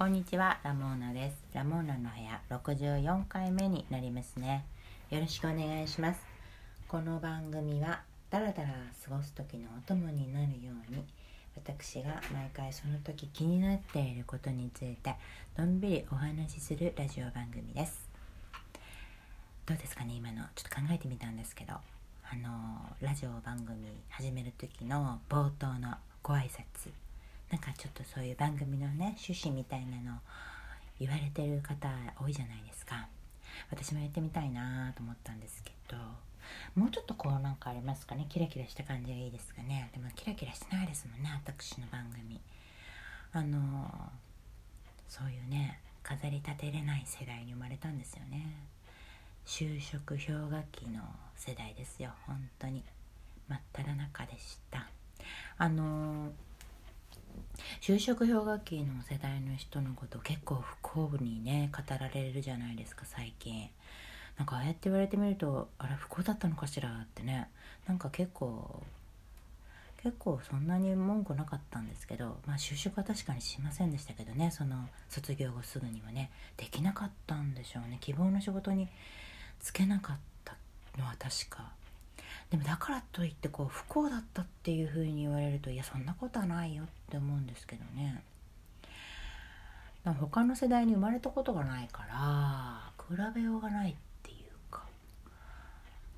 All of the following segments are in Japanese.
こんにちは、ラモーナです。ラモーナの部屋64回目になりますね。よろしくお願いします。この番組はダラダラ過ごす時のお供になるように私が毎回その時気になっていることについてのんびりお話しするラジオ番組です。どうですかね今のちょっと考えてみたんですけどあのラジオ番組始める時の冒頭のご挨拶なんかちょっとそういう番組のね趣旨みたいなの言われてる方多いじゃないですか。私もやってみたいなと思ったんですけどもうちょっとこうなんかありますかね？キラキラした感じがいいですかね？でもキラキラしてないですもんね私の番組。あのそういうね飾り立てれない世代に生まれたんですよね。就職氷河期の世代ですよ本当に。真っ只中でした。あの就職氷河期の世代の人のこと結構不幸にね語られるじゃないですか最近。なんかああやって言われてみるとあれ不幸だったのかしらってね。なんか結構結構そんなに文句なかったんですけどまあ就職は確かにしませんでしたけどねその卒業後すぐにはね。できなかったんでしょうね。希望の仕事に就けなかったのは確か。でもだからといってこう不幸だったっていう風に言われるといやそんなことはないよって思うんですけどね。他の世代に生まれたことがないから比べようがないっていうか。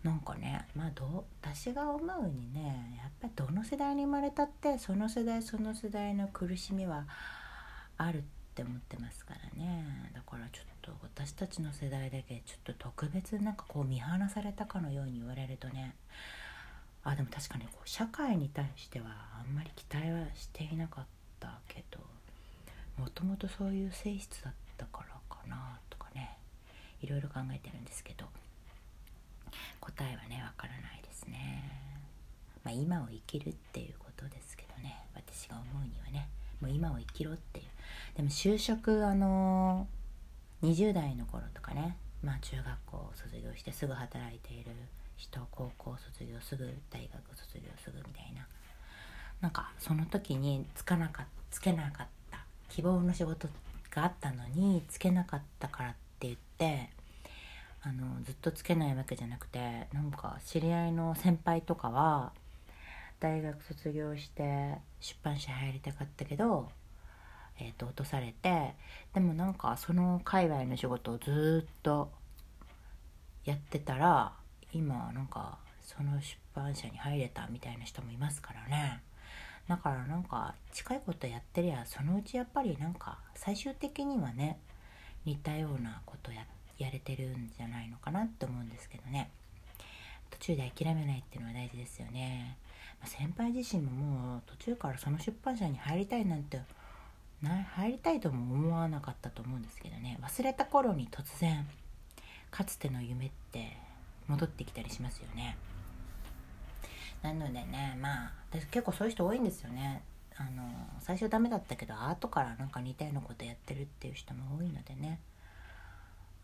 なんかねまあど私が思うにねやっぱりどの世代に生まれたってその世代その世代の苦しみはあるって思ってますからね。だからちょっと私たちの世代だけちょっと特別なんかこう見放されたかのように言われるとね。あでも確かにこう社会に対してはあんまり期待はしていなかったけどもともとそういう性質だったからかなとかね。いろいろ考えてるんですけど。答えはねわからないですね。まあ今を生きるっていうことですけどね。私が思うにはね。もう今を生きろっていう。でも就職あの20代の頃とかね。まあ中学校を卒業してすぐ働いている人高校卒業すぐ大学卒業すぐみたいな。なんかその時につかなかつけなかった希望の仕事があったのにつけなかったからって言ってあのずっとつけないわけじゃなくてなんか知り合いの先輩とかは大学卒業して出版社入りたかったけど、えー、と落とされてでもなんかその界隈の仕事をずっとやってたら今なんかその出版社に入れたみたいな人もいますからね。だからなんか近いことやってりゃそのうちやっぱりなんか最終的にはね似たようなことややれてるんじゃないのかなって思うんですけどね。途中で諦めないっていうのは大事ですよね、ま、先輩自身ももう途中からその出版社に入りたいなんてな入りたいとも思わなかったと思うんですけどね。忘れた頃に突然かつての夢って戻ってきたりしますよね。なのでねまあ私結構そういう人多いんですよね。あの最初ダメだったけど後からなんか似たようなことやってるっていう人も多いのでね。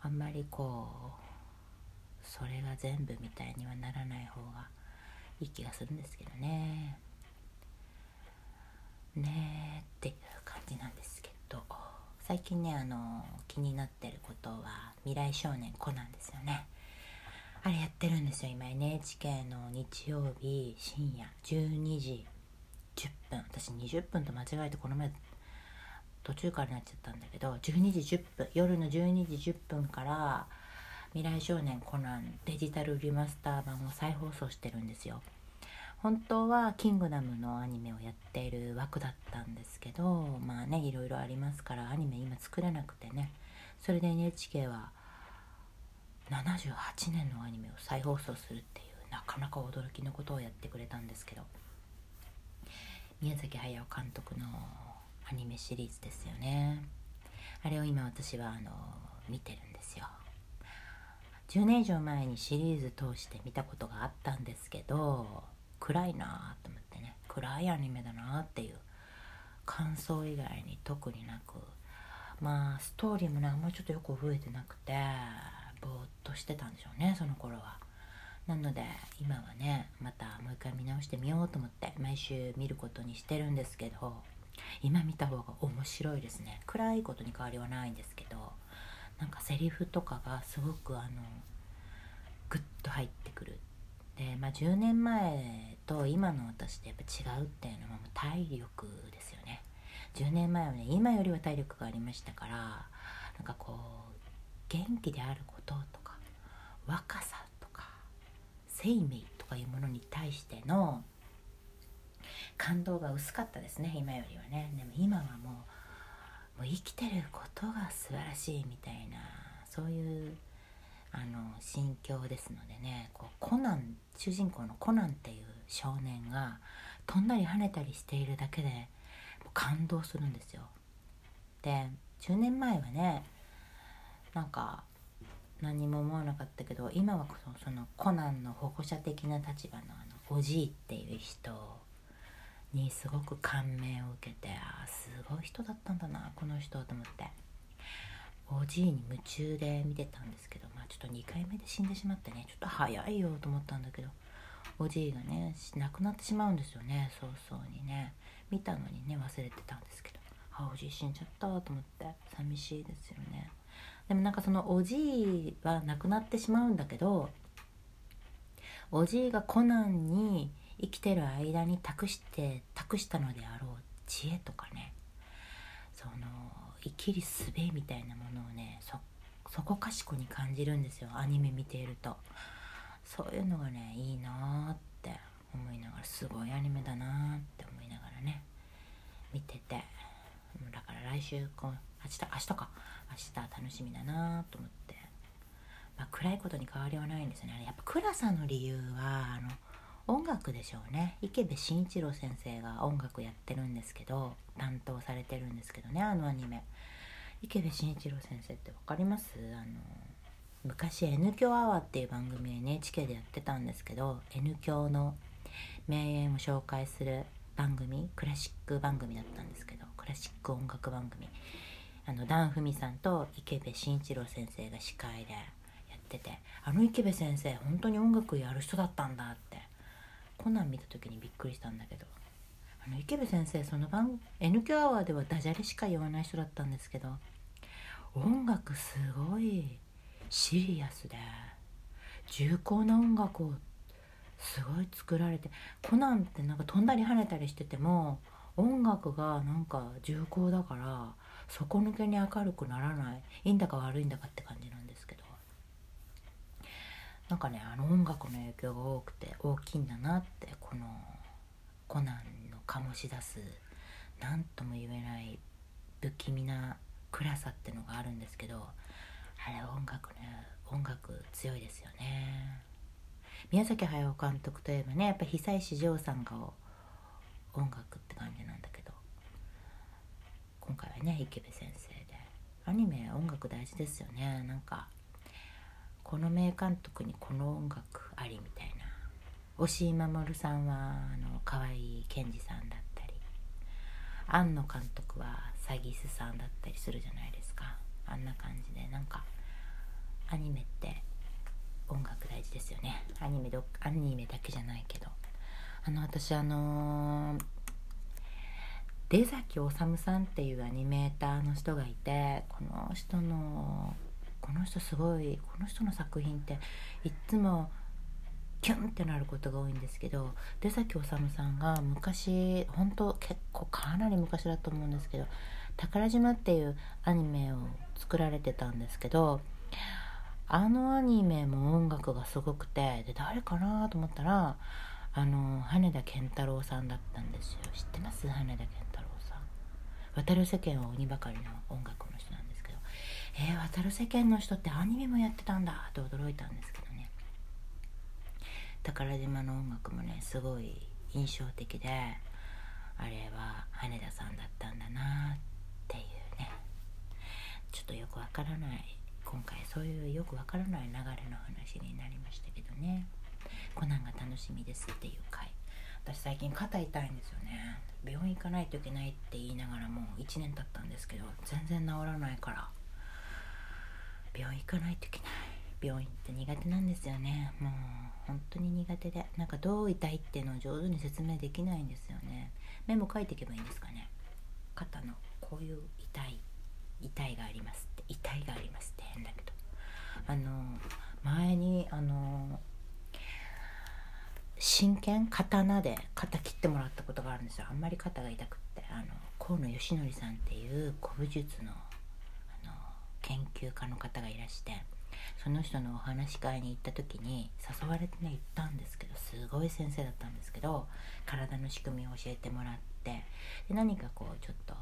あんまりこうそれが全部みたいにはならない方がいい気がするんですけどね。ねえって。じなんですけど最近ねあの気になってることは「未来少年コナン」ですよね。あれやってるんですよ。今 NHK の日曜日深夜12時10分。私20分と間違えてこの前途中からなっちゃったんだけど12時10分夜の12時10分から「未来少年コナン」デジタルリマスター版を再放送してるんですよ。本当は「キングダム」のアニメをやっている枠だったんですけどまあねいろいろありますからアニメ今作れなくてね。それで NHK は78年のアニメを再放送するっていうなかなか驚きのことをやってくれたんですけど。宮崎駿監督のアニメシリーズですよね。あれを今私はあの見てるんですよ。10年以上前にシリーズ通して見たことがあったんですけど暗いなと思ってね。暗いアニメだなっていう感想以外に特になく。まあストーリーもねあんまりちょっとよく覚えてなくてぼーっとしてたんでしょうねその頃は。なので今はねまたもう一回見直してみようと思って毎週見ることにしてるんですけど今見た方が面白いですね。暗いことに変わりはないんですけどなんかセリフとかがすごくあのグッと入ってくる。で、まあ、10年前と今の私ってやっぱ違うっていうのはもう体力ですよね。10年前はね今よりは体力がありましたからなんかこう元気であることとか若さとか生命とかいうものに対しての感動が薄かったですね今よりはね。でも今はもうもう生きてることが素晴らしいみたいなそういうあの心境ですのでねこうコナン主人公のコナンっていう少年が飛んだり跳ねたりしているだけで感動するんですよ。で10年前はねなんか何も思わなかったけど今はそのコナンの保護者的な立場のあのおじいっていう人にすごく感銘を受けてああすごい人だったんだなこの人と思っておじいに夢中で見てたんですけどまあちょっと2回目で死んでしまってねちょっと早いよと思ったんだけどおじいがね亡くなってしまうんですよね。早々にね。見たのにね忘れてたんですけど。あおじい死んじゃったと思って。寂しいですよね。でもなんかそのおじいは亡くなってしまうんだけどおじいがコナンに生きてる間に託して託したのであろう知恵とかね。その生きりすべみたいなものをねそこかしこに感じるんですよ。アニメ見ていると。そういうのがねいいなって思いながらすごいアニメだなって思いながらね見てて。だから来週こう明日明日か。明日楽しみだなと思って、まあ、暗いことに変わりはないんですよね。やっぱ暗さの理由はあの音楽でしょうね。池部慎一郎先生が音楽やってるんですけど担当されてるんですけどねあのアニメ。池部慎一郎先生って分かります？あの昔 N 響アワーっていう番組 NHK でやってたんですけど N 響の名演を紹介する番組クラシック番組だったんですけどクラシック音楽番組。あのダン・フミさんと池部慎一郎先生が司会でやっててあの池部先生本当に音楽やる人だったんだってコナン見た時にびっくりしたんだけど。あの池部先生その番 N 響アワーではダジャレしか言わない人だったんですけど音楽すごいシリアスで重厚な音楽をすごい作られてコナンってなんか飛んだり跳ねたりしてても音楽がなんか重厚だから底抜けに明るくならないいいんだか悪いんだかって感じなんですなんかねあの音楽の影響が多くて大きいんだなってこのコナンの醸し出す何とも言えない不気味な暗さってのがあるんですけどあれ音楽ね音楽強いですよね。宮崎駿監督といえばねやっぱ久石譲さんが音楽って感じなんだけど今回はね池部先生で。アニメ音楽大事ですよね。なんかこの名監督にこの音楽ありみたいな。押井守さんはあの河合健二さんだったり。庵野監督は詐欺師さんだったりするじゃないですか。あんな感じで。なんかアニメって音楽大事ですよね。アニメどアニメだけじゃないけど。あの私あのー、出崎治さんっていうアニメーターの人がいてこの人のこの人すごいこの人の作品っていっつもキュンってなることが多いんですけど出崎治さんが昔本当結構かなり昔だと思うんですけど「宝島」っていうアニメを作られてたんですけどあのアニメも音楽がすごくてで誰かなと思ったらあの羽田健太郎さんだったんですよ。知ってます？羽田健太郎さん。渡る世間は鬼ばかりの音楽の人。えー、渡る世間の人ってアニメもやってたんだって驚いたんですけどね。宝島の音楽もねすごい印象的であれは羽田さんだったんだなっていうね。ちょっとよくわからない今回そういうよくわからない流れの話になりましたけどね。コナンが楽しみですっていう回。私最近肩痛いんですよね。病院行かないといけないって言いながらもう1年経ったんですけど全然治らないから。行かないといけない。病院って苦手なんですよね。もう本当に苦手で。なんかどう痛いっていうのを上手に説明できないんですよね。メモ書いていけばいいんですかね。肩のこういう痛い。痛いがありますって。痛いがありますって変だけど。あの前にあの真剣刀で肩切ってもらったことがあるんですよ。あんまり肩が痛くって。あの河野義則さんっていう古武術の研究家の方がいらしてその人のお話し会に行った時に誘われてね行ったんですけどすごい先生だったんですけど体の仕組みを教えてもらってで何かこうちょっと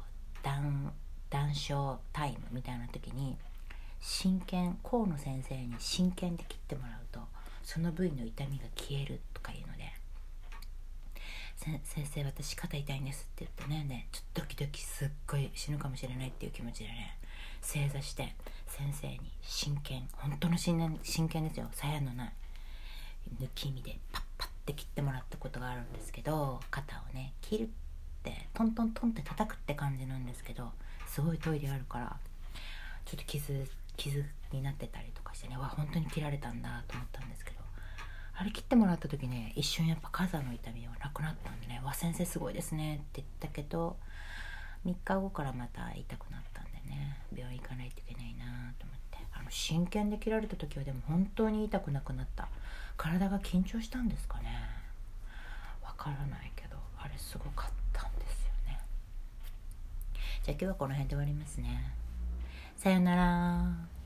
談談笑タイムみたいな時に真剣河野先生に真剣で切ってもらうとその部位の痛みが消えるとかいうので「先生私肩痛いんです」って言ってねねちょっとドキドキすっごい死ぬかもしれないっていう気持ちでね正座して先生に真剣本当の真剣真剣ですよ。鞘のない。抜き身でパッパッて切ってもらったことがあるんですけど肩をね切るってトントントンって叩くって感じなんですけどすごいトイレあるからちょっと傷傷になってたりとかしてねわ本当に切られたんだと思ったんですけどあれ切ってもらった時ね一瞬やっぱ肩の痛みはなくなったんでね「わ先生すごいですね」って言ったけど3日後からまた痛くなったんで病院行かないといけないなと思って。あの真剣で切られた時はでも本当に痛くなくなった。体が緊張したんですかね。わからないけどあれすごかったんですよね。じゃあ今日はこの辺で終わりますね。さよなら。